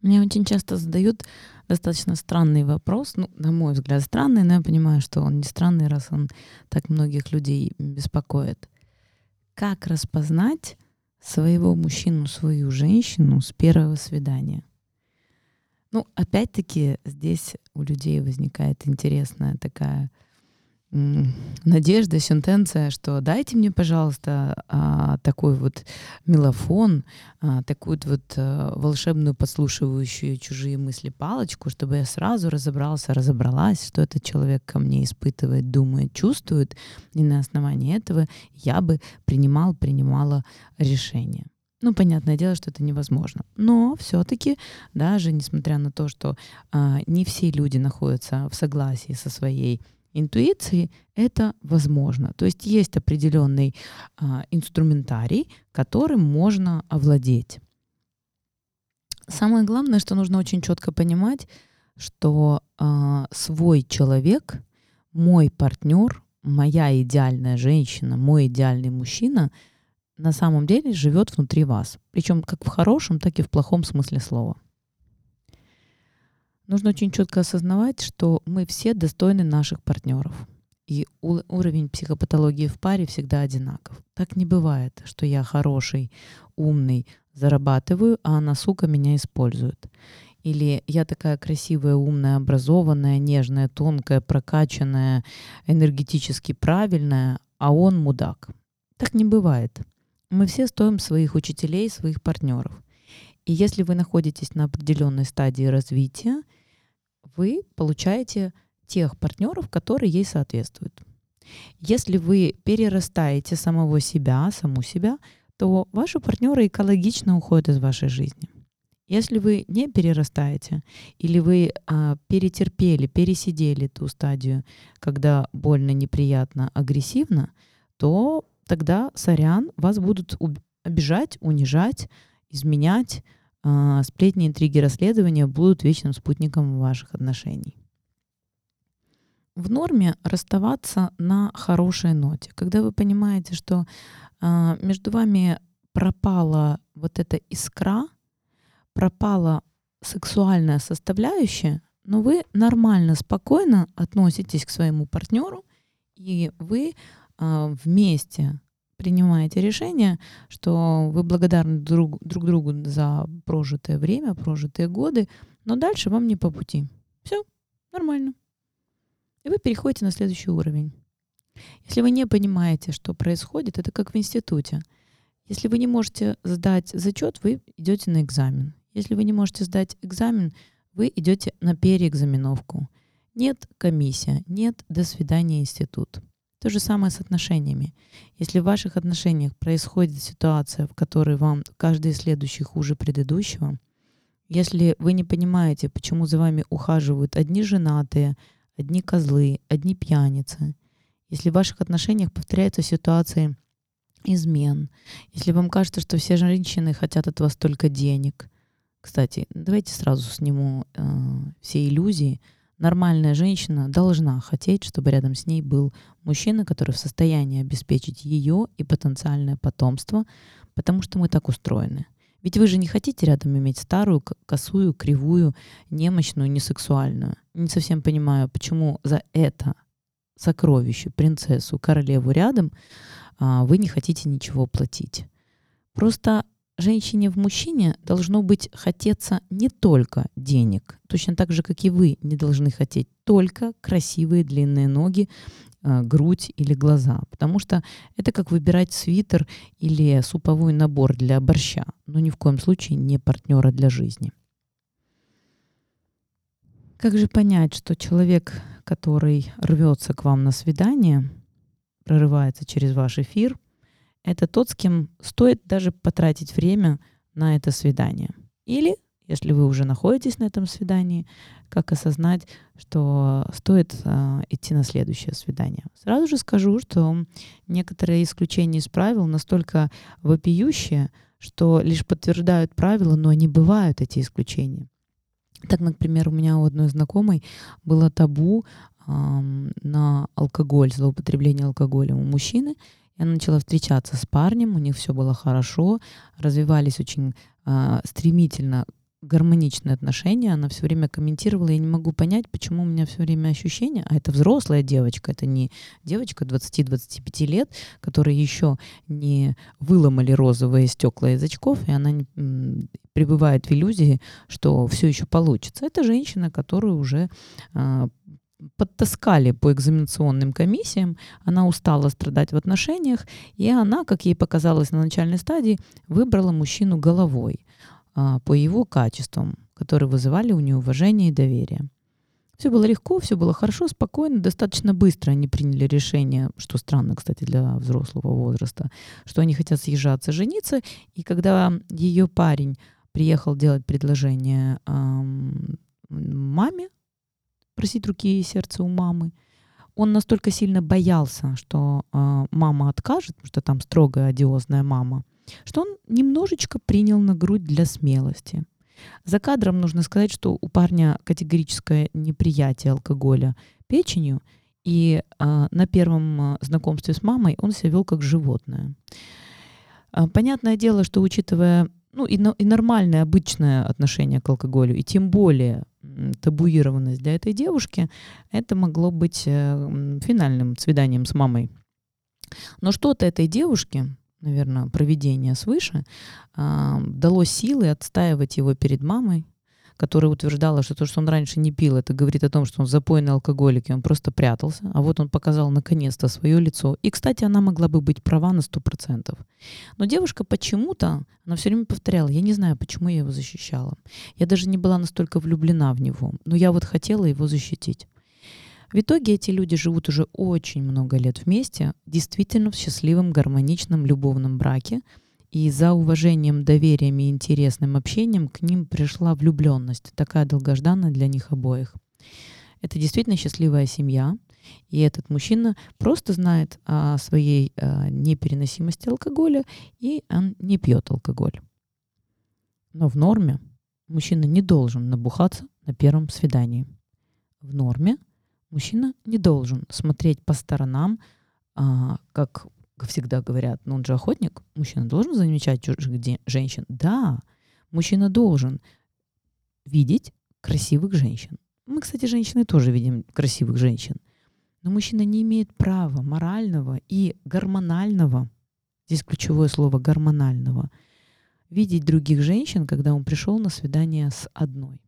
Мне очень часто задают достаточно странный вопрос, ну, на мой взгляд, странный, но я понимаю, что он не странный, раз он так многих людей беспокоит. Как распознать своего мужчину, свою женщину с первого свидания? Ну, опять-таки, здесь у людей возникает интересная такая надежда, сентенция, что дайте мне, пожалуйста, а, такой вот мелофон, а, такую вот а, волшебную подслушивающую чужие мысли палочку, чтобы я сразу разобрался, разобралась, что этот человек ко мне испытывает, думает, чувствует, и на основании этого я бы принимал, принимала решение. Ну, понятное дело, что это невозможно. Но все-таки, даже несмотря на то, что а, не все люди находятся в согласии со своей интуиции это возможно. То есть есть определенный а, инструментарий, которым можно овладеть. Самое главное, что нужно очень четко понимать, что а, свой человек, мой партнер, моя идеальная женщина, мой идеальный мужчина на самом деле живет внутри вас. Причем как в хорошем, так и в плохом смысле слова. Нужно очень четко осознавать, что мы все достойны наших партнеров. И уровень психопатологии в паре всегда одинаков. Так не бывает, что я хороший, умный, зарабатываю, а она, сука, меня использует. Или я такая красивая, умная, образованная, нежная, тонкая, прокачанная, энергетически правильная, а он мудак. Так не бывает. Мы все стоим своих учителей, своих партнеров. И если вы находитесь на определенной стадии развития, вы получаете тех партнеров, которые ей соответствуют. Если вы перерастаете самого себя, саму себя, то ваши партнеры экологично уходят из вашей жизни. Если вы не перерастаете, или вы а, перетерпели, пересидели ту стадию, когда больно, неприятно, агрессивно, то тогда, сорян, вас будут обижать, унижать, изменять, а, сплетни, интриги, расследования будут вечным спутником ваших отношений. В норме расставаться на хорошей ноте, когда вы понимаете, что э, между вами пропала вот эта искра, пропала сексуальная составляющая, но вы нормально, спокойно относитесь к своему партнеру, и вы э, вместе принимаете решение, что вы благодарны друг, друг другу за прожитое время, прожитые годы, но дальше вам не по пути. Все, нормально. И вы переходите на следующий уровень. Если вы не понимаете, что происходит, это как в институте. Если вы не можете сдать зачет, вы идете на экзамен. Если вы не можете сдать экзамен, вы идете на переэкзаменовку. Нет комиссия, нет до свидания институт. То же самое с отношениями. Если в ваших отношениях происходит ситуация, в которой вам каждый следующий хуже предыдущего, если вы не понимаете, почему за вами ухаживают одни женатые, одни козлы, одни пьяницы, если в ваших отношениях повторяются ситуации измен, если вам кажется, что все женщины хотят от вас только денег, кстати, давайте сразу сниму э, все иллюзии – Нормальная женщина должна хотеть, чтобы рядом с ней был мужчина, который в состоянии обеспечить ее и потенциальное потомство, потому что мы так устроены. Ведь вы же не хотите рядом иметь старую, косую, кривую, немощную, несексуальную. Не совсем понимаю, почему за это сокровище, принцессу, королеву рядом а, вы не хотите ничего платить. Просто женщине в мужчине должно быть хотеться не только денег, точно так же, как и вы не должны хотеть только красивые длинные ноги, э, грудь или глаза, потому что это как выбирать свитер или суповой набор для борща, но ни в коем случае не партнера для жизни. Как же понять, что человек, который рвется к вам на свидание, прорывается через ваш эфир – это тот, с кем стоит даже потратить время на это свидание. Или, если вы уже находитесь на этом свидании, как осознать, что стоит э, идти на следующее свидание. Сразу же скажу, что некоторые исключения из правил настолько вопиющие, что лишь подтверждают правила, но они бывают, эти исключения. Так, например, у меня у одной знакомой было табу э, на алкоголь, злоупотребление алкоголем у мужчины, я начала встречаться с парнем, у них все было хорошо, развивались очень э, стремительно гармоничные отношения, она все время комментировала, я не могу понять, почему у меня все время ощущение, а это взрослая девочка, это не девочка 20-25 лет, которая еще не выломали розовые стекла из очков, и она не, пребывает в иллюзии, что все еще получится. Это женщина, которую уже а, подтаскали по экзаменационным комиссиям, она устала страдать в отношениях, и она, как ей показалось на начальной стадии, выбрала мужчину головой а, по его качествам, которые вызывали у нее уважение и доверие. Все было легко, все было хорошо, спокойно, достаточно быстро они приняли решение, что странно, кстати, для взрослого возраста, что они хотят съезжаться, жениться. И когда ее парень приехал делать предложение эм, маме, просить руки и сердце у мамы, он настолько сильно боялся, что э, мама откажет, потому что там строгая, одиозная мама, что он немножечко принял на грудь для смелости. За кадром нужно сказать, что у парня категорическое неприятие алкоголя печенью, и э, на первом а, знакомстве с мамой он себя вел как животное. Понятное дело, что учитывая ну, и, и нормальное, обычное отношение к алкоголю, и тем более табуированность для этой девушки, это могло быть э, финальным свиданием с мамой. Но что-то этой девушке, наверное, проведение свыше, дало силы отстаивать его перед мамой, которая утверждала, что то, что он раньше не пил, это говорит о том, что он запойный алкоголик, и он просто прятался. А вот он показал наконец-то свое лицо. И, кстати, она могла бы быть права на сто процентов. Но девушка почему-то, она все время повторяла, я не знаю, почему я его защищала. Я даже не была настолько влюблена в него, но я вот хотела его защитить. В итоге эти люди живут уже очень много лет вместе, действительно в счастливом, гармоничном, любовном браке – и за уважением, доверием и интересным общением к ним пришла влюбленность, такая долгожданная для них обоих. Это действительно счастливая семья, и этот мужчина просто знает о своей э, непереносимости алкоголя, и он не пьет алкоголь. Но в норме мужчина не должен набухаться на первом свидании. В норме мужчина не должен смотреть по сторонам, а, как всегда говорят, ну он же охотник, мужчина должен замечать чужих женщин. Да, мужчина должен видеть красивых женщин. Мы, кстати, женщины тоже видим красивых женщин. Но мужчина не имеет права морального и гормонального, здесь ключевое слово гормонального, видеть других женщин, когда он пришел на свидание с одной.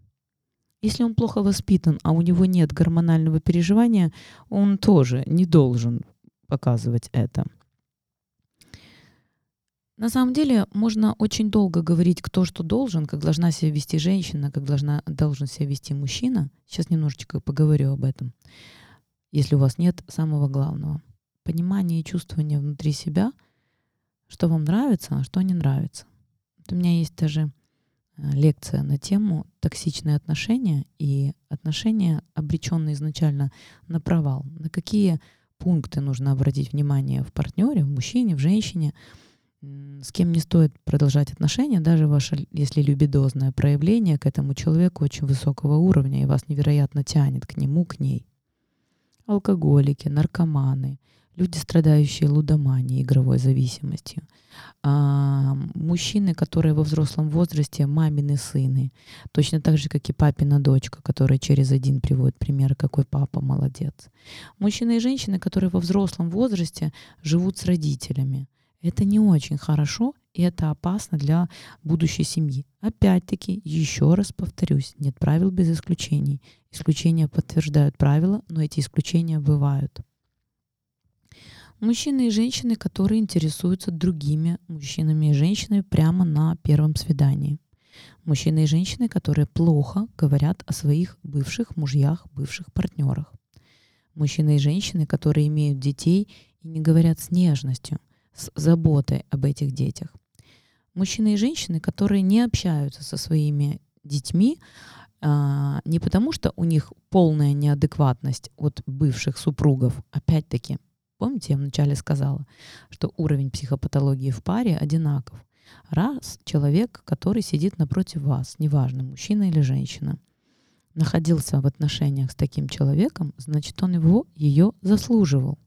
Если он плохо воспитан, а у него нет гормонального переживания, он тоже не должен показывать это. На самом деле можно очень долго говорить, кто что должен, как должна себя вести женщина, как должна, должен себя вести мужчина. Сейчас немножечко поговорю об этом. Если у вас нет самого главного. Понимания и чувствования внутри себя, что вам нравится, а что не нравится. Вот у меня есть даже э, лекция на тему токсичные отношения и отношения, обреченные изначально на провал. На какие пункты нужно обратить внимание в партнере, в мужчине, в женщине – с кем не стоит продолжать отношения, даже ваше, если любидозное проявление к этому человеку очень высокого уровня, и вас невероятно тянет к нему, к ней. Алкоголики, наркоманы, люди, страдающие лудоманией, игровой зависимостью, а, мужчины, которые во взрослом возрасте мамины сыны, точно так же, как и папина дочка, которая через один приводит пример, какой папа молодец. Мужчины и женщины, которые во взрослом возрасте живут с родителями – это не очень хорошо, и это опасно для будущей семьи. Опять-таки, еще раз повторюсь, нет правил без исключений. Исключения подтверждают правила, но эти исключения бывают. Мужчины и женщины, которые интересуются другими мужчинами и женщинами прямо на первом свидании. Мужчины и женщины, которые плохо говорят о своих бывших мужьях, бывших партнерах. Мужчины и женщины, которые имеют детей и не говорят с нежностью – с заботой об этих детях. Мужчины и женщины, которые не общаются со своими детьми, а, не потому что у них полная неадекватность от бывших супругов, опять-таки, помните, я вначале сказала, что уровень психопатологии в паре одинаков. Раз человек, который сидит напротив вас, неважно, мужчина или женщина, находился в отношениях с таким человеком, значит, он его, ее заслуживал.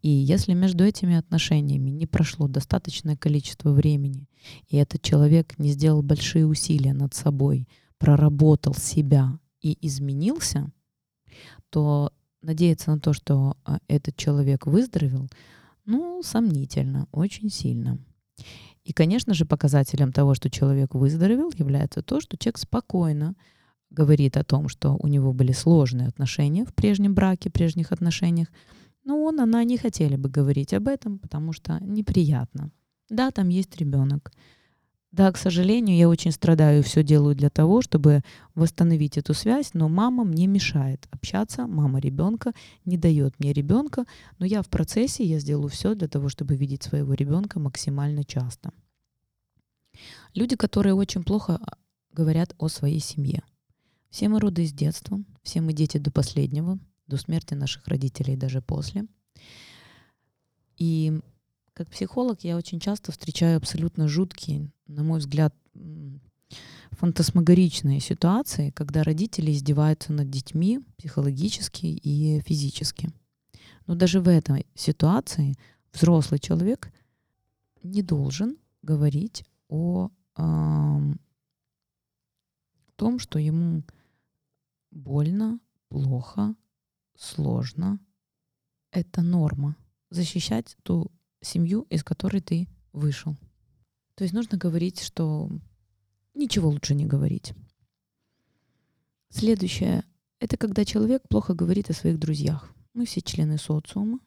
И если между этими отношениями не прошло достаточное количество времени, и этот человек не сделал большие усилия над собой, проработал себя и изменился, то надеяться на то, что а, этот человек выздоровел, ну, сомнительно, очень сильно. И, конечно же, показателем того, что человек выздоровел, является то, что человек спокойно говорит о том, что у него были сложные отношения в прежнем браке, прежних отношениях, но он, она не хотели бы говорить об этом, потому что неприятно. Да, там есть ребенок. Да, к сожалению, я очень страдаю и все делаю для того, чтобы восстановить эту связь, но мама мне мешает общаться, мама ребенка не дает мне ребенка, но я в процессе, я сделаю все для того, чтобы видеть своего ребенка максимально часто. Люди, которые очень плохо а, говорят о своей семье. Все мы роды с детства, все мы дети до последнего, до смерти наших родителей даже после. И как психолог я очень часто встречаю абсолютно жуткие, на мой взгляд, фантасмагоричные ситуации, когда родители издеваются над детьми психологически и физически. Но даже в этой ситуации взрослый человек не должен говорить о э, том, что ему больно, плохо, сложно. Это норма. Защищать ту семью, из которой ты вышел. То есть нужно говорить, что ничего лучше не говорить. Следующее — это когда человек плохо говорит о своих друзьях. Мы все члены социума.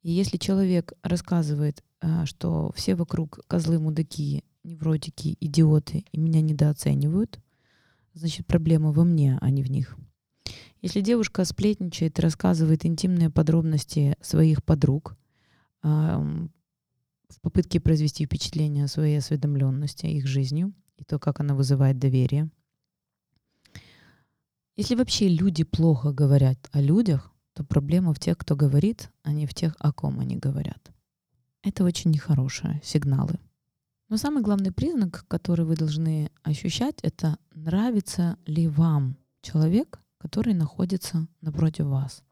И если человек рассказывает, а, что все вокруг козлы, мудаки, невротики, идиоты и меня недооценивают, значит проблема во мне, а не в них. Если девушка сплетничает и рассказывает интимные подробности своих подруг, в попытке произвести впечатление о своей осведомленности, их жизнью и то, как она вызывает доверие. Если вообще люди плохо говорят о людях, то проблема в тех, кто говорит, а не в тех, о ком они говорят. Это очень нехорошие сигналы. Но самый главный признак, который вы должны ощущать, это нравится ли вам человек, который находится напротив вас.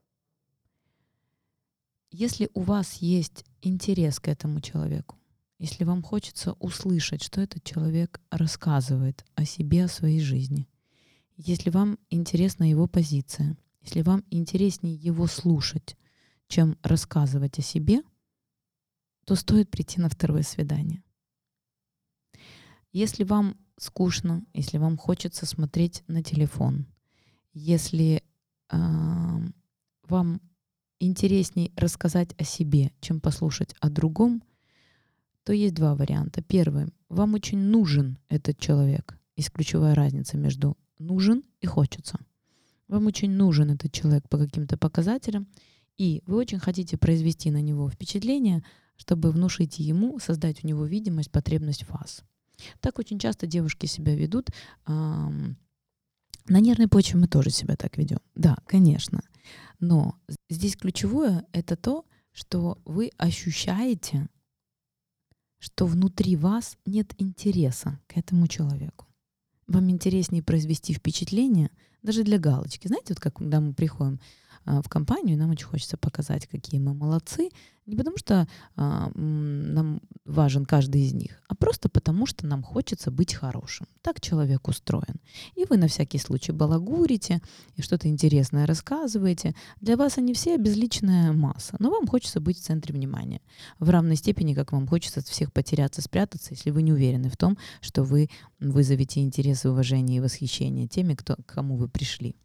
Если у вас есть интерес к этому человеку, если вам хочется услышать, что этот человек рассказывает о себе, о своей жизни, если вам интересна его позиция, если вам интереснее его слушать, чем рассказывать о себе, то стоит прийти на второе свидание. Если вам скучно, если вам хочется смотреть на телефон, если э, вам интересней рассказать о себе, чем послушать о другом, то есть два варианта. Первый. Вам очень нужен этот человек. Есть ключевая разница между нужен и хочется. Вам очень нужен этот человек по каким-то показателям, и вы очень хотите произвести на него впечатление, чтобы внушить ему, создать у него видимость, потребность в вас. Так очень часто девушки себя ведут. На нервной почве мы тоже себя так ведем. Да, конечно. Но здесь ключевое — это то, что вы ощущаете, что внутри вас нет интереса к этому человеку. Вам интереснее произвести впечатление даже для галочки. Знаете, вот как когда мы приходим а, в компанию, нам очень хочется показать, какие мы молодцы, не потому что а, нам важен каждый из них, а просто потому что нам хочется быть хорошим. Так человек устроен. И вы на всякий случай балагурите и что-то интересное рассказываете. Для вас они все безличная масса, но вам хочется быть в центре внимания. В равной степени, как вам хочется от всех потеряться, спрятаться, если вы не уверены в том, что вы вызовете интерес, уважение и восхищение теми, кто, к кому вы пришли.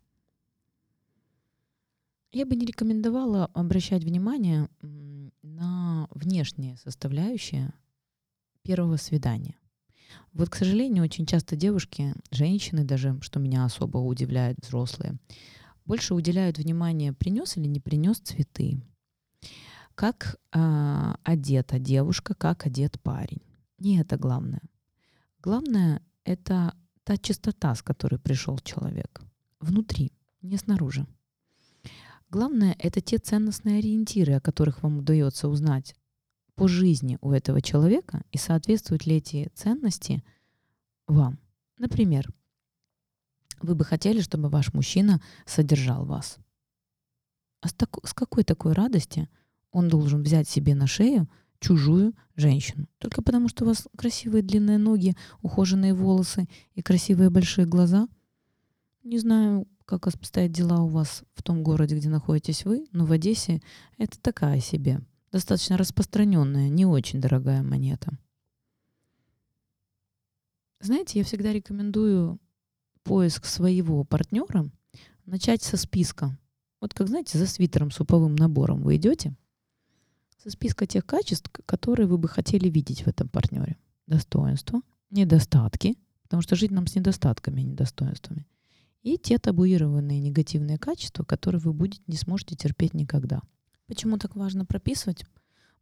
Я бы не рекомендовала обращать внимание на внешние составляющие первого свидания. Вот, к сожалению, очень часто девушки, женщины даже, что меня особо удивляет, взрослые, больше уделяют внимание, принес или не принес цветы, как э, одета девушка, как одет парень. Не это главное. Главное — это та чистота, с которой пришел человек. Внутри, не снаружи. Главное — это те ценностные ориентиры, о которых вам удается узнать по жизни у этого человека и соответствуют ли эти ценности вам. Например, вы бы хотели, чтобы ваш мужчина содержал вас. А с, так, с какой такой радости он должен взять себе на шею чужую женщину. Только потому, что у вас красивые длинные ноги, ухоженные волосы и красивые большие глаза. Не знаю, как обстоят дела у вас в том городе, где находитесь вы, но в Одессе это такая себе, достаточно распространенная, не очень дорогая монета. Знаете, я всегда рекомендую поиск своего партнера начать со списка. Вот как, знаете, за свитером суповым набором вы идете, со списка тех качеств, которые вы бы хотели видеть в этом партнере. Достоинства, недостатки, потому что жить нам с недостатками, а не недостоинствами. И те табуированные негативные качества, которые вы будете, не сможете терпеть никогда. Почему так важно прописывать?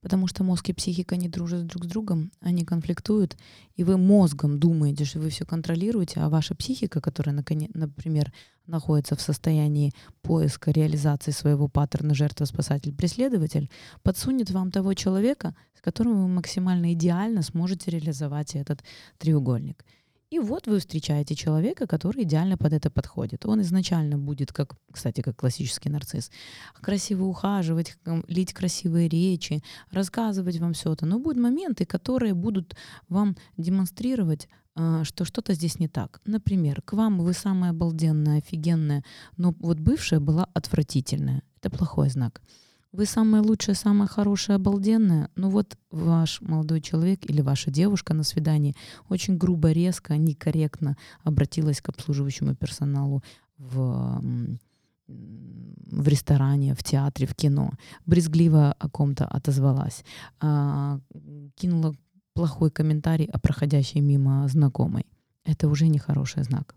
Потому что мозг и психика не дружат друг с другом, они конфликтуют, и вы мозгом думаете, что вы все контролируете, а ваша психика, которая, например, находится в состоянии поиска, реализации своего паттерна жертва, спасатель, преследователь, подсунет вам того человека, с которым вы максимально идеально сможете реализовать этот треугольник. И вот вы встречаете человека, который идеально под это подходит. Он изначально будет, как, кстати, как классический нарцисс, красиво ухаживать, лить красивые речи, рассказывать вам все это. Но будут моменты, которые будут вам демонстрировать а, что что-то здесь не так. Например, к вам вы самая обалденная, офигенная, но вот бывшая была отвратительная. Это плохой знак вы самая лучшая, самая хорошая, обалденная, но вот ваш молодой человек или ваша девушка на свидании очень грубо, резко, некорректно обратилась к обслуживающему персоналу в в ресторане, в театре, в кино, брезгливо о ком-то отозвалась, а, кинула плохой комментарий о проходящей мимо знакомой. Это уже нехороший знак.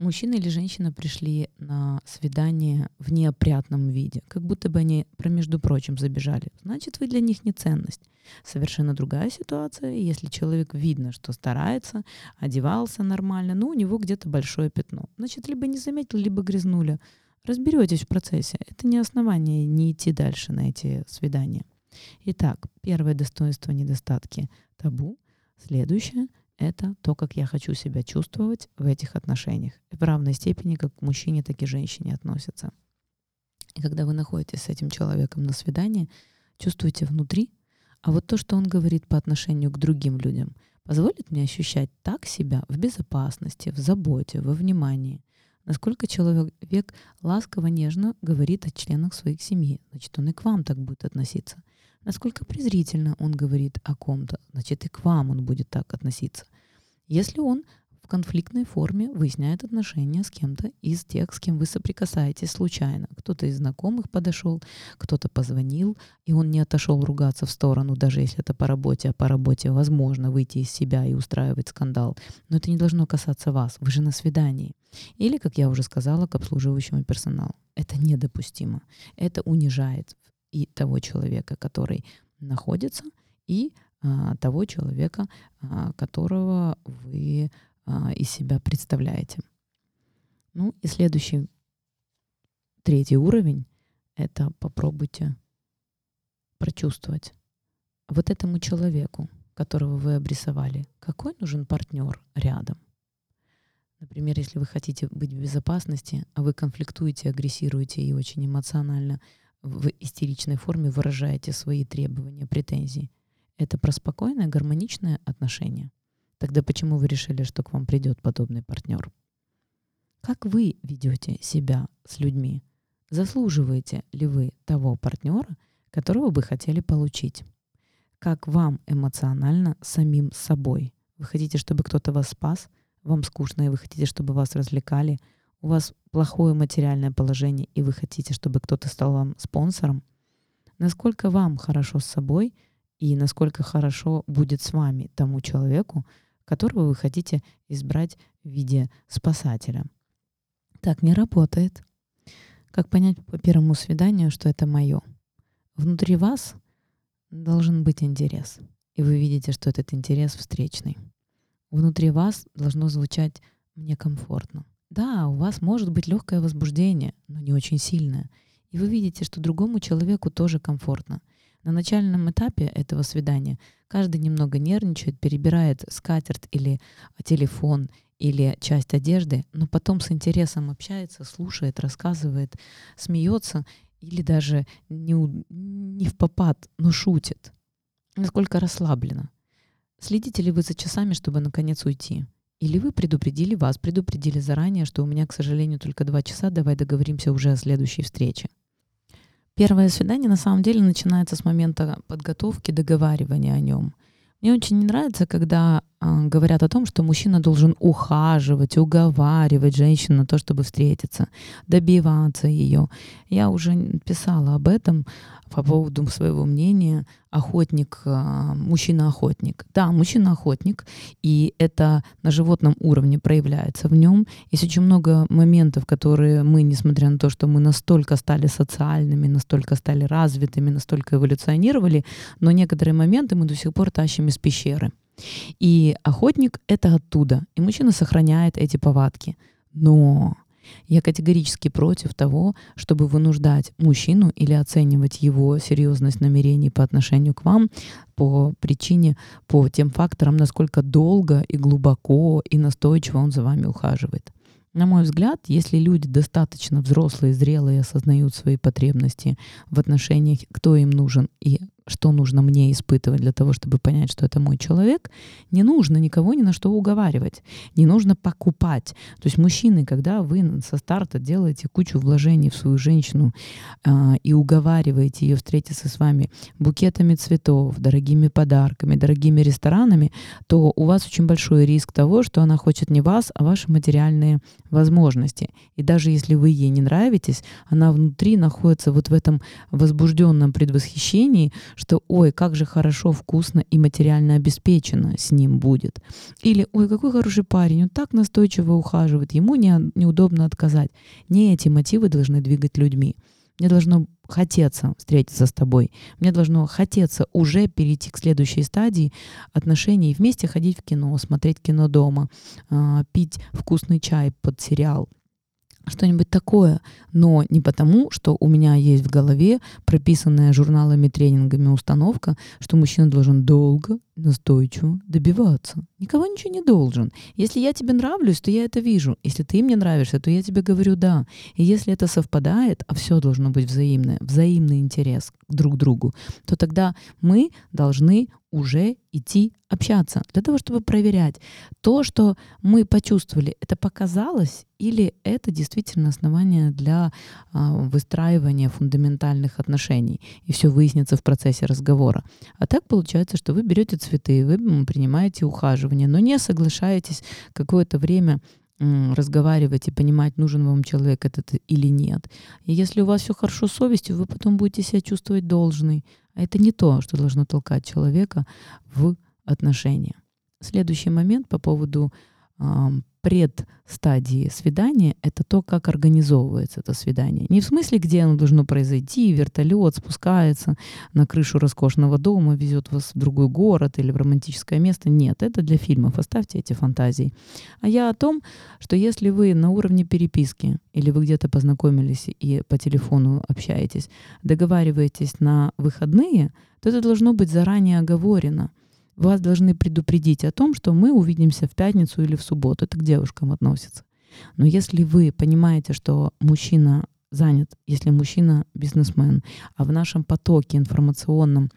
Мужчина или женщина пришли на свидание в неопрятном виде, как будто бы они, про между прочим, забежали. Значит, вы для них не ценность. Совершенно другая ситуация, если человек видно, что старается, одевался нормально, но у него где-то большое пятно. Значит, либо не заметил, либо грязнули. Разберетесь в процессе. Это не основание не идти дальше на эти свидания. Итак, первое достоинство недостатки табу. Следующее — это то, как я хочу себя чувствовать в этих отношениях. И в равной степени как к мужчине, так и женщине относятся. И когда вы находитесь с этим человеком на свидании, чувствуете внутри, а вот то, что он говорит по отношению к другим людям, позволит мне ощущать так себя в безопасности, в заботе, во внимании. Насколько человек ласково, нежно говорит о членах своих семьи, значит, он и к вам так будет относиться. Насколько презрительно он говорит о ком-то, значит и к вам он будет так относиться. Если он в конфликтной форме выясняет отношения с кем-то из тех, с кем вы соприкасаетесь случайно. Кто-то из знакомых подошел, кто-то позвонил, и он не отошел ругаться в сторону, даже если это по работе, а по работе возможно выйти из себя и устраивать скандал. Но это не должно касаться вас, вы же на свидании. Или, как я уже сказала, к обслуживающему персоналу. Это недопустимо. Это унижает и того человека, который находится, и того человека, а, которого вы а, из себя представляете. Ну и следующий, третий уровень — это попробуйте прочувствовать вот этому человеку, которого вы обрисовали, какой нужен партнер рядом. Например, если вы хотите быть в безопасности, а вы конфликтуете, агрессируете и очень эмоционально в истеричной форме выражаете свои требования, претензии. Это про спокойное, гармоничное отношение. Тогда почему вы решили, что к вам придет подобный партнер? Как вы ведете себя с людьми? Заслуживаете ли вы того партнера, которого вы хотели получить? Как вам эмоционально самим собой? Вы хотите, чтобы кто-то вас спас? Вам скучно, и вы хотите, чтобы вас развлекали? у вас плохое материальное положение, и вы хотите, чтобы кто-то стал вам спонсором, насколько вам хорошо с собой и насколько хорошо будет с вами тому человеку, которого вы хотите избрать в виде спасателя. Так не работает. Как понять по первому свиданию, что это мое? Внутри вас должен быть интерес, и вы видите, что этот интерес встречный. Внутри вас должно звучать «мне комфортно». Да, у вас может быть легкое возбуждение, но не очень сильное. И вы видите, что другому человеку тоже комфортно. На начальном этапе этого свидания каждый немного нервничает, перебирает скатерть или телефон или часть одежды, но потом с интересом общается, слушает, рассказывает, смеется. или даже не, не в попад, но шутит, насколько расслаблена. Следите ли вы за часами, чтобы наконец уйти? Или вы предупредили вас, предупредили заранее, что у меня, к сожалению, только два часа, давай договоримся уже о следующей встрече. Первое свидание на самом деле начинается с момента подготовки, договаривания о нем. Мне очень не нравится, когда говорят о том, что мужчина должен ухаживать, уговаривать женщину на то, чтобы встретиться, добиваться ее. Я уже писала об этом по поводу своего мнения охотник, а, мужчина-охотник. Да, мужчина-охотник, и это на животном уровне проявляется в нем. Есть очень много моментов, которые мы, несмотря на то, что мы настолько стали социальными, настолько стали развитыми, настолько эволюционировали, но некоторые моменты мы до сих пор тащим из пещеры. И охотник — это оттуда, и мужчина сохраняет эти повадки. Но я категорически против того, чтобы вынуждать мужчину или оценивать его серьезность намерений по отношению к вам по причине, по тем факторам, насколько долго и глубоко и настойчиво он за вами ухаживает. На мой взгляд, если люди достаточно взрослые, зрелые, осознают свои потребности в отношениях, кто им нужен и что нужно мне испытывать для того, чтобы понять, что это мой человек, не нужно никого ни на что уговаривать, не нужно покупать. То есть мужчины, когда вы со старта делаете кучу вложений в свою женщину э, и уговариваете ее встретиться с вами букетами цветов, дорогими подарками, дорогими ресторанами, то у вас очень большой риск того, что она хочет не вас, а ваши материальные возможности. И даже если вы ей не нравитесь, она внутри находится вот в этом возбужденном предвосхищении, что ой, как же хорошо, вкусно и материально обеспечено с ним будет. Или ой, какой хороший парень, он так настойчиво ухаживает, ему не, неудобно отказать. Не эти мотивы должны двигать людьми. Мне должно хотеться встретиться с тобой. Мне должно хотеться уже перейти к следующей стадии отношений, вместе ходить в кино, смотреть кино дома, а, пить вкусный чай под сериал — что-нибудь такое, но не потому, что у меня есть в голове прописанная журналами, тренингами установка, что мужчина должен долго, настойчиво добиваться. Никого ничего не должен. Если я тебе нравлюсь, то я это вижу. Если ты мне нравишься, то я тебе говорю «да». И если это совпадает, а все должно быть взаимное, взаимный интерес друг к другу, то тогда мы должны уже идти общаться для того, чтобы проверять то, что мы почувствовали, это показалось или это действительно основание для а, выстраивания фундаментальных отношений, и все выяснится в процессе разговора. А так получается, что вы берете цветы, вы принимаете ухаживание, но не соглашаетесь какое-то время разговаривать и понимать, нужен вам человек этот или нет. И если у вас все хорошо с совестью, вы потом будете себя чувствовать должной. А это не то, что должно толкать человека в отношения. Следующий момент по поводу предстадии свидания — это то, как организовывается это свидание. Не в смысле, где оно должно произойти, вертолет спускается на крышу роскошного дома, везет вас в другой город или в романтическое место. Нет, это для фильмов. Оставьте эти фантазии. А я о том, что если вы на уровне переписки или вы где-то познакомились и по телефону общаетесь, договариваетесь на выходные, то это должно быть заранее оговорено — вас должны предупредить о том, что мы увидимся в пятницу или в субботу. Это к девушкам относится. Но если вы понимаете, что мужчина занят, если мужчина бизнесмен, а в нашем потоке информационном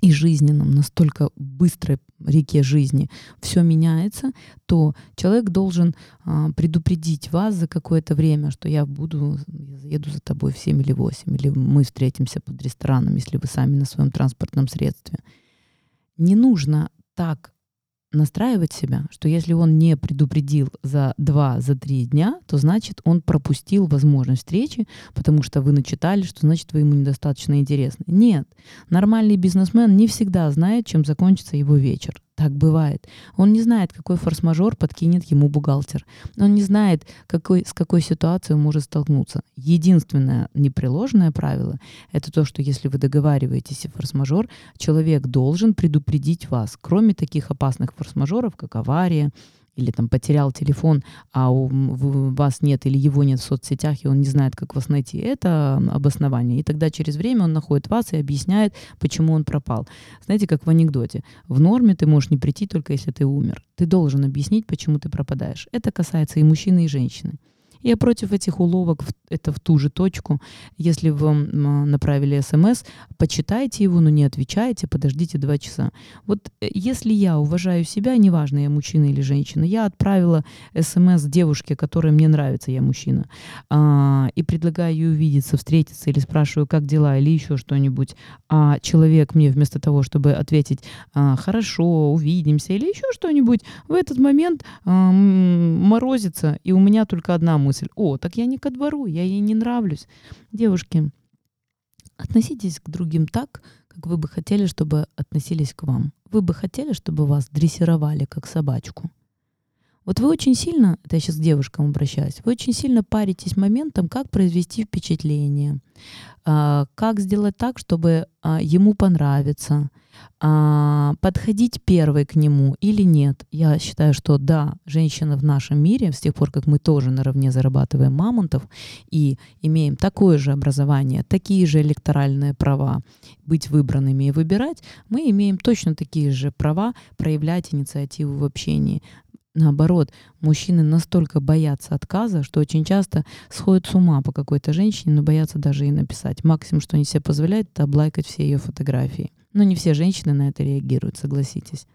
и жизненном, настолько быстрой реке жизни все меняется, то человек должен а, предупредить вас за какое-то время, что я буду, я заеду за тобой в 7 или 8, или мы встретимся под рестораном, если вы сами на своем транспортном средстве не нужно так настраивать себя, что если он не предупредил за два, за три дня, то значит он пропустил возможность встречи, потому что вы начитали, что значит вы ему недостаточно интересны. Нет, нормальный бизнесмен не всегда знает, чем закончится его вечер. Так бывает. Он не знает, какой форс-мажор подкинет ему бухгалтер. Он не знает, какой, с какой ситуацией он может столкнуться. Единственное непреложное правило — это то, что если вы договариваетесь о форс-мажор, человек должен предупредить вас. Кроме таких опасных форс-мажоров, как авария, или там потерял телефон, а у вас нет или его нет в соцсетях, и он не знает, как вас найти, это обоснование. И тогда через время он находит вас и объясняет, почему он пропал. Знаете, как в анекдоте. В норме ты можешь не прийти только если ты умер. Ты должен объяснить, почему ты пропадаешь. Это касается и мужчины, и женщины. Я против этих уловок, это в ту же точку. Если вам направили смс, почитайте его, но не отвечайте, подождите два часа. Вот э, если я уважаю себя, неважно, я мужчина или женщина, я отправила смс девушке, которая мне нравится, я мужчина, а, и предлагаю ей увидеться, встретиться или спрашиваю, как дела, или еще что-нибудь, а человек мне вместо того, чтобы ответить а, «хорошо, увидимся» или еще что-нибудь, в этот момент а, морозится, и у меня только одна мысль «о, так я не ко двору, я ей не нравлюсь». Девушки, относитесь к другим так, как вы бы хотели, чтобы относились к вам. Вы бы хотели, чтобы вас дрессировали, как собачку. Вот вы очень сильно, это я сейчас к девушкам обращаюсь, вы очень сильно паритесь моментом, как произвести впечатление, а, как сделать так, чтобы а, ему понравиться, а, подходить первой к нему или нет. Я считаю, что да, женщина в нашем мире, с тех пор, как мы тоже наравне зарабатываем мамонтов и имеем такое же образование, такие же электоральные права быть выбранными и выбирать, мы имеем точно такие же права проявлять инициативу в общении. Наоборот, мужчины настолько боятся отказа, что очень часто сходят с ума по какой-то женщине, но боятся даже и написать. Максимум, что они себе позволяют, это облайкать все ее фотографии. Но не все женщины на это реагируют, согласитесь.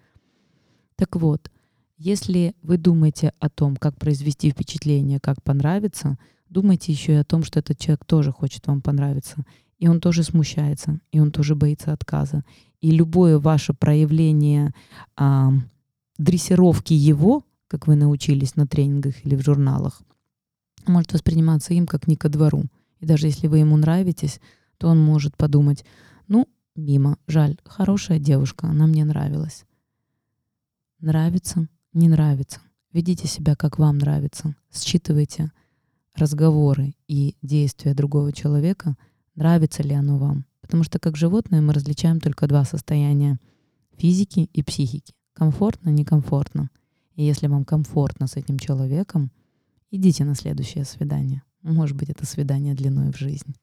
Так вот, если вы думаете о том, как произвести впечатление, как понравиться, думайте еще и о том, что этот человек тоже хочет вам понравиться. И он тоже смущается, и он тоже боится отказа. И любое ваше проявление а, дрессировки его, как вы научились на тренингах или в журналах, может восприниматься им как не ко двору. И даже если вы ему нравитесь, то он может подумать, ну, мимо, жаль, хорошая девушка, она мне нравилась. Нравится, не нравится. Ведите себя, как вам нравится. Считывайте разговоры и действия другого человека, нравится ли оно вам. Потому что как животные мы различаем только два состояния — физики и психики. Комфортно, некомфортно. И если вам комфортно с этим человеком, идите на следующее свидание. Может быть, это свидание длиной в жизнь.